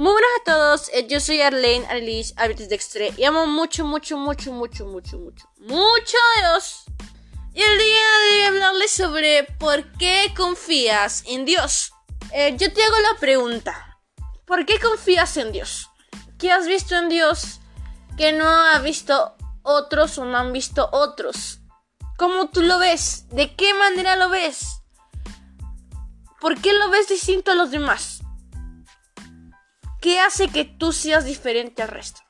Muy buenas a todos, eh, yo soy Arlene Arlis Habitus Dextre y amo mucho, mucho, mucho, mucho, mucho, mucho, mucho a Dios. Y el día de hoy hablarles sobre por qué confías en Dios. Eh, yo te hago la pregunta, ¿por qué confías en Dios? ¿Qué has visto en Dios que no ha visto otros o no han visto otros? ¿Cómo tú lo ves? ¿De qué manera lo ves? ¿Por qué lo ves distinto a los demás? ¿Qué hace que tú seas diferente al resto?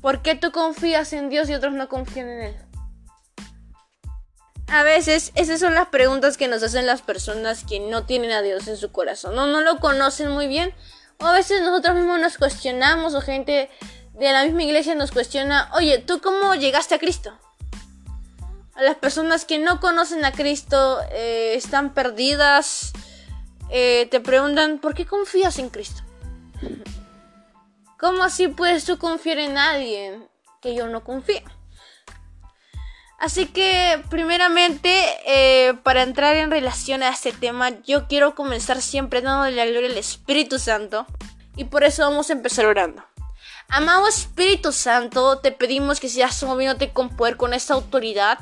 ¿Por qué tú confías en Dios y otros no confían en Él? A veces esas son las preguntas que nos hacen las personas que no tienen a Dios en su corazón, no, no lo conocen muy bien, o a veces nosotros mismos nos cuestionamos o gente de la misma iglesia nos cuestiona, oye, ¿tú cómo llegaste a Cristo? A las personas que no conocen a Cristo, eh, están perdidas, eh, te preguntan, ¿por qué confías en Cristo? ¿Cómo así puedes tú confiar en nadie que yo no confío? Así que, primeramente, eh, para entrar en relación a este tema, yo quiero comenzar siempre dándole la gloria al Espíritu Santo. Y por eso vamos a empezar orando. Amado Espíritu Santo, te pedimos que seas moviéndote con poder, con esa autoridad,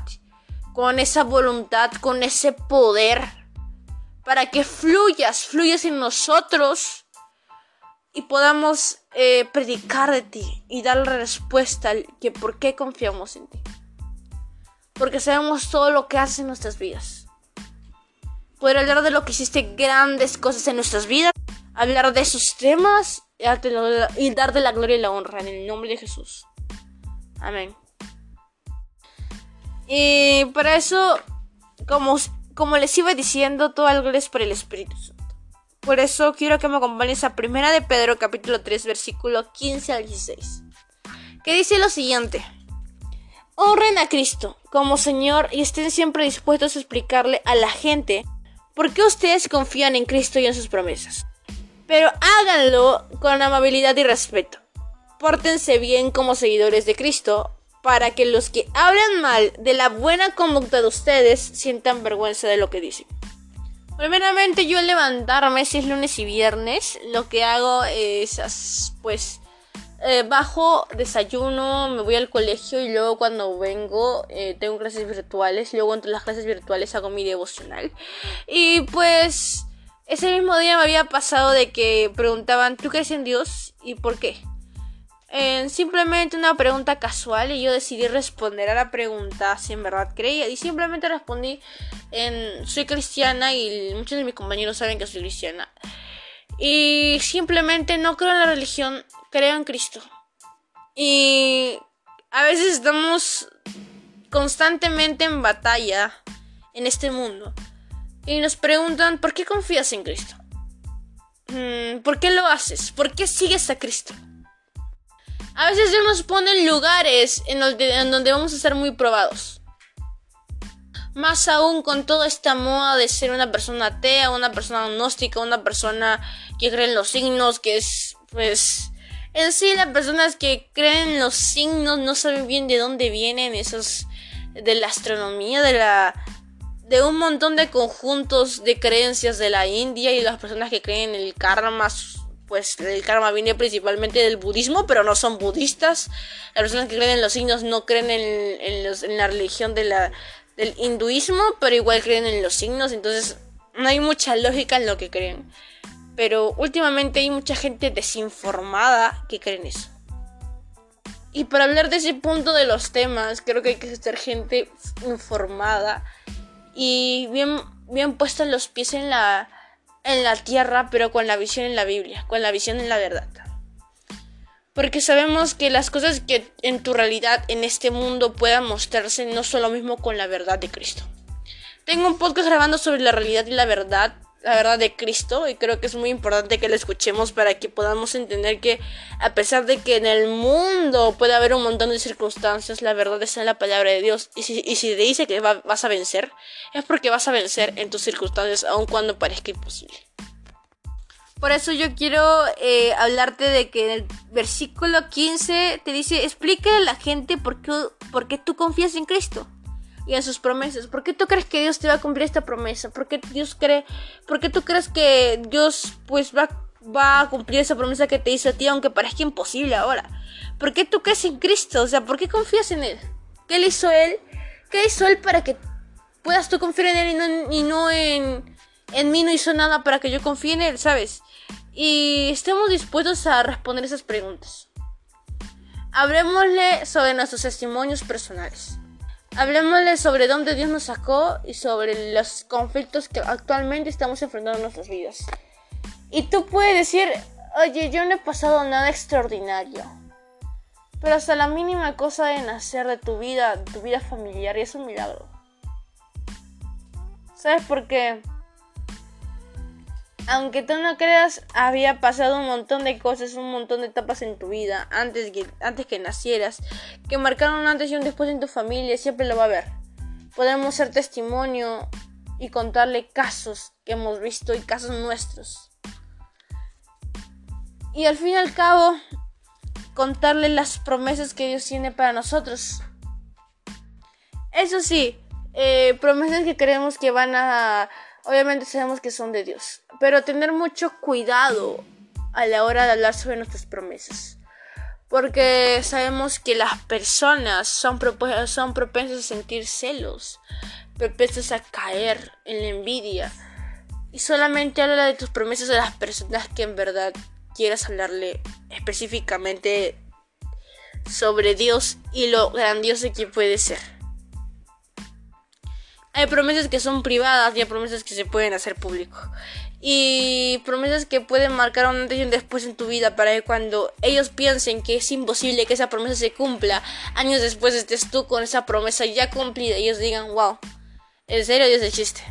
con esa voluntad, con ese poder, para que fluyas, fluyas en nosotros y podamos eh, predicar de ti y dar la respuesta al que por qué confiamos en ti. Porque sabemos todo lo que haces en nuestras vidas. Poder hablar de lo que hiciste grandes cosas en nuestras vidas, hablar de esos temas y darte la gloria y la honra en el nombre de Jesús. Amén. Y para eso, como, como les iba diciendo, todo algo es por el Espíritu Santo. Por eso quiero que me acompañes a Primera de Pedro capítulo 3 versículo 15 al 16. Que dice lo siguiente. Honren a Cristo como Señor y estén siempre dispuestos a explicarle a la gente por qué ustedes confían en Cristo y en sus promesas. Pero háganlo con amabilidad y respeto. Pórtense bien como seguidores de Cristo para que los que hablan mal de la buena conducta de ustedes sientan vergüenza de lo que dicen. Primeramente yo al levantarme, si es lunes y viernes, lo que hago es pues eh, bajo, desayuno, me voy al colegio y luego cuando vengo eh, tengo clases virtuales, luego entre las clases virtuales hago mi devocional. Y pues ese mismo día me había pasado de que preguntaban, ¿tú crees en Dios? ¿Y por qué? Simplemente una pregunta casual y yo decidí responder a la pregunta si en verdad creía y simplemente respondí en soy cristiana y muchos de mis compañeros saben que soy cristiana y simplemente no creo en la religión creo en Cristo y a veces estamos constantemente en batalla en este mundo y nos preguntan ¿por qué confías en Cristo? Mm, ¿Por qué lo haces? ¿Por qué sigues a Cristo? A veces Dios nos pone lugares en donde, vamos a ser muy probados. Más aún con toda esta moda de ser una persona atea, una persona agnóstica, una persona que cree en los signos, que es, pues, en sí las personas que creen en los signos no saben bien de dónde vienen esos, de la astronomía, de la, de un montón de conjuntos de creencias de la India y las personas que creen en el karma, pues el karma viene principalmente del budismo, pero no son budistas. Las personas que creen en los signos no creen en, la religión del hinduismo, pero igual creen en los signos, entonces no hay mucha lógica en lo que creen. Pero últimamente hay mucha gente desinformada que cree en eso. Y para hablar de ese punto de los temas, creo que hay que ser gente informada y bien, bien puesta los pies en la, en la tierra, pero con la visión en la Biblia, con la visión en la verdad. Porque sabemos que las cosas que en tu realidad en este mundo puedan mostrarse no son lo mismo con la verdad de Cristo. Tengo un podcast grabando sobre la realidad y la verdad la verdad de Cristo y creo que es muy importante que la escuchemos para que podamos entender que a pesar de que en el mundo puede haber un montón de circunstancias, la verdad está en la palabra de Dios y si, te dice que vas a vencer, es porque vas a vencer en tus circunstancias aun cuando parezca imposible. Por eso yo quiero eh, hablarte de que en el versículo 15 te dice, explícale a la gente por qué, por qué tú confías en Cristo y en sus promesas. ¿Por qué tú crees que Dios te va a cumplir esta promesa? ¿Por qué Dios cree, por qué tú crees que Dios pues va, va a cumplir esa promesa que te hizo a ti, aunque parezca imposible ahora. ¿Por qué tú crees en Cristo? O sea, ¿por qué confías en Él? ¿Qué le hizo Él? ¿Qué hizo Él para que puedas tú confiar en Él y no, y no en, en mí? No hizo nada para que yo confíe en Él, ¿sabes? Y estemos dispuestos a responder esas preguntas. Hablemosle sobre nuestros testimonios personales. Hablemosle sobre dónde Dios nos sacó y sobre los conflictos que actualmente estamos enfrentando en nuestras vidas. Y tú puedes decir, oye, yo no he pasado nada extraordinario. Pero hasta la mínima cosa de nacer de tu vida, de tu vida familiar, y es un milagro. ¿Sabes por qué? Aunque tú no creas, había pasado un montón de cosas, un montón de etapas en tu vida antes que, antes que nacieras, que marcaron antes y un después en tu familia, siempre lo va a ver. Podemos ser testimonio y contarle casos que hemos visto y casos nuestros. Y al fin y al cabo, contarle las promesas que Dios tiene para nosotros. Eso sí, eh, promesas que creemos que van a... Obviamente sabemos que son de Dios, pero tener mucho cuidado a la hora de hablar sobre nuestras promesas. Porque sabemos que las personas son, propensas a sentir celos, propensas a caer en la envidia. Y solamente habla de tus promesas a las personas que en verdad quieras hablarle específicamente sobre Dios y lo grandioso que puede ser. Hay promesas que son privadas y hay promesas que se pueden hacer público. Y promesas que pueden marcar un antes y un después en tu vida para que cuando ellos piensen que es imposible que esa promesa se cumpla, años después estés tú con esa promesa ya cumplida y ellos digan, wow, en serio Dios existe.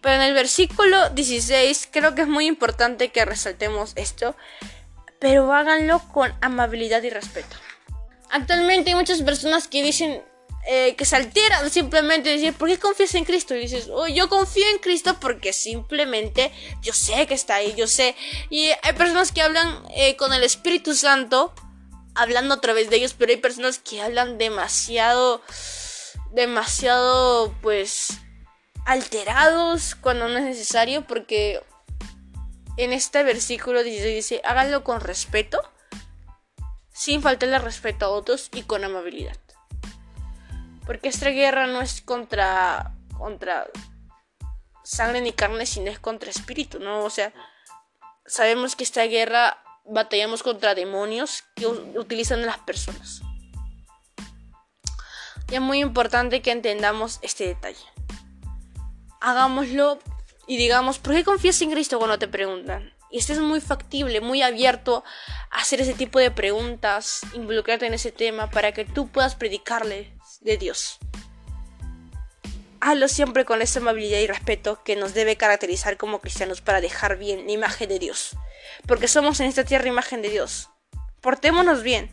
Pero en el versículo 16 creo que es muy importante que resaltemos esto, pero háganlo con amabilidad y respeto. Actualmente hay muchas personas que dicen eh, que se alteran simplemente decir, ¿por qué confías en Cristo? Y dices, oh, yo confío en Cristo porque simplemente yo sé que está ahí, yo sé. Y hay personas que hablan eh, con el Espíritu Santo, hablando a través de ellos, pero hay personas que hablan demasiado, demasiado, pues, alterados cuando no es necesario porque en este versículo dice, dice háganlo con respeto, sin faltarle respeto a otros y con amabilidad. Porque esta guerra no es contra contra sangre ni carne, sino es contra espíritu, ¿no? O sea, sabemos que esta guerra batallamos contra demonios que utilizan las personas. Y es muy importante que entendamos este detalle hagámoslo y digamos, ¿por qué confías en Cristo cuando te preguntan? Y estés muy factible, muy abierto a hacer ese tipo de preguntas, involucrarte en ese tema para que tú puedas predicarle de Dios. Hazlo siempre con esa amabilidad y respeto que nos debe caracterizar como cristianos para dejar bien la imagen de Dios. Porque somos en esta tierra imagen de Dios. Portémonos bien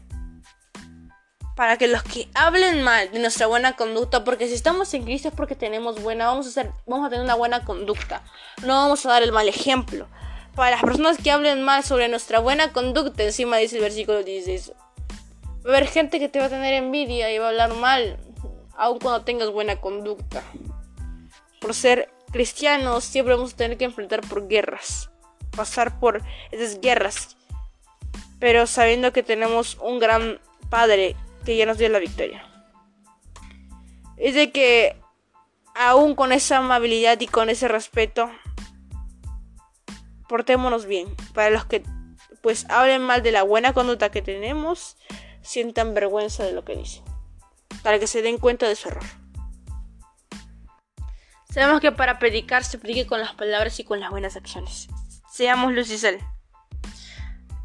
para que los que hablen mal de nuestra buena conducta, porque si estamos en Cristo es porque tenemos buena, vamos a vamos a tener una buena conducta, no vamos a dar el mal ejemplo. Para las personas que hablen mal sobre nuestra buena conducta, encima dice el versículo 16, va a haber gente que te va a tener envidia y va a hablar mal, aun cuando tengas buena conducta. Por ser cristianos siempre vamos a tener que enfrentar por guerras, pasar por esas guerras, pero sabiendo que tenemos un gran Padre que ya nos dio la victoria. Es de que aún con esa amabilidad y con ese respeto, portémonos bien. Para los que pues hablen mal de la buena conducta que tenemos, sientan vergüenza de lo que dicen. Para que se den cuenta de su error. Sabemos que para predicar se predique con las palabras y con las buenas acciones. Seamos luz y sal.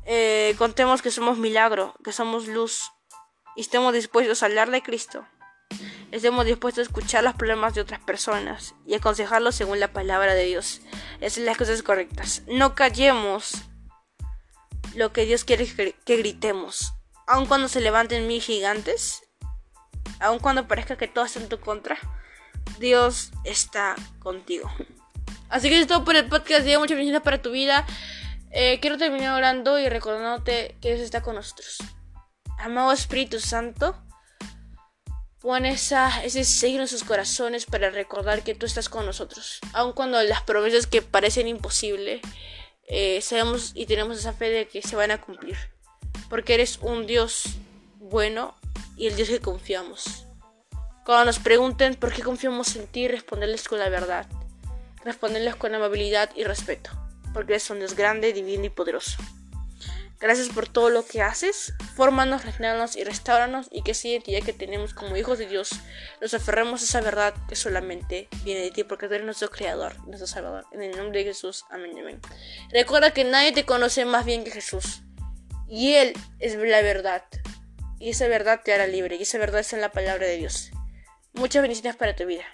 Eh, contemos que somos milagro, que somos luz, y estemos dispuestos a hablar de Cristo. Estemos dispuestos a escuchar los problemas de otras personas y aconsejarlos según la palabra de Dios. Esas son las cosas correctas. No callemos lo que Dios quiere que gritemos. Aun cuando se levanten mil gigantes, aun cuando parezca que todo está en tu contra, Dios está contigo. Así que es todo por el podcast. Dios muchas bendiciones para tu vida. Eh, quiero terminar orando y recordándote que Dios está con nosotros amado Espíritu Santo, pon ese signo en sus corazones para recordar que tú estás con nosotros. Aun cuando las promesas que parecen imposibles eh, sabemos y tenemos esa fe de que se van a cumplir. Porque eres un Dios bueno y el Dios que confiamos. Cuando nos pregunten por qué confiamos en ti, responderles con la verdad. Responderles con amabilidad y respeto. Porque eres un Dios grande, divino y poderoso. Gracias por todo lo que haces. Fórmanos, refinanos y restauranos y que esa identidad que tenemos como hijos de Dios nos aferremos a esa verdad que solamente viene de ti porque tú eres nuestro creador, nuestro salvador. En el nombre de Jesús. Amén. Amén. Recuerda que nadie te conoce más bien que Jesús. Y Él es la verdad. Y esa verdad te hará libre. Y esa verdad es en la palabra de Dios. Muchas bendiciones para tu vida.